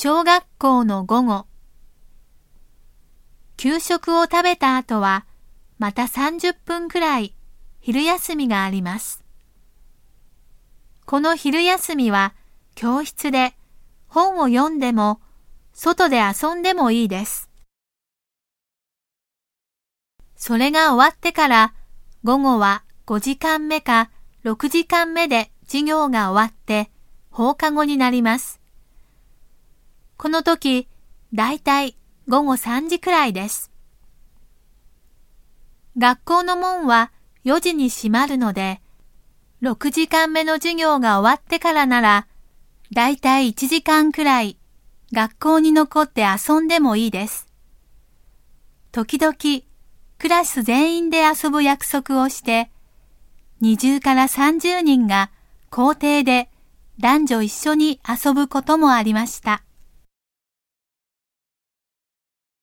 小学校の午後。給食を食べた後は、また30分くらい昼休みがあります。この昼休みは教室で本を読んでも外で遊んでもいいです。それが終わってから午後は5時間目か6時間目で授業が終わって放課後になります。この時、だいたい午後3時くらいです。学校の門は4時に閉まるので、6時間目の授業が終わってからなら、だいたい1時間くらい学校に残って遊んでもいいです。時々、クラス全員で遊ぶ約束をして、20から30人が校庭で男女一緒に遊ぶこともありました。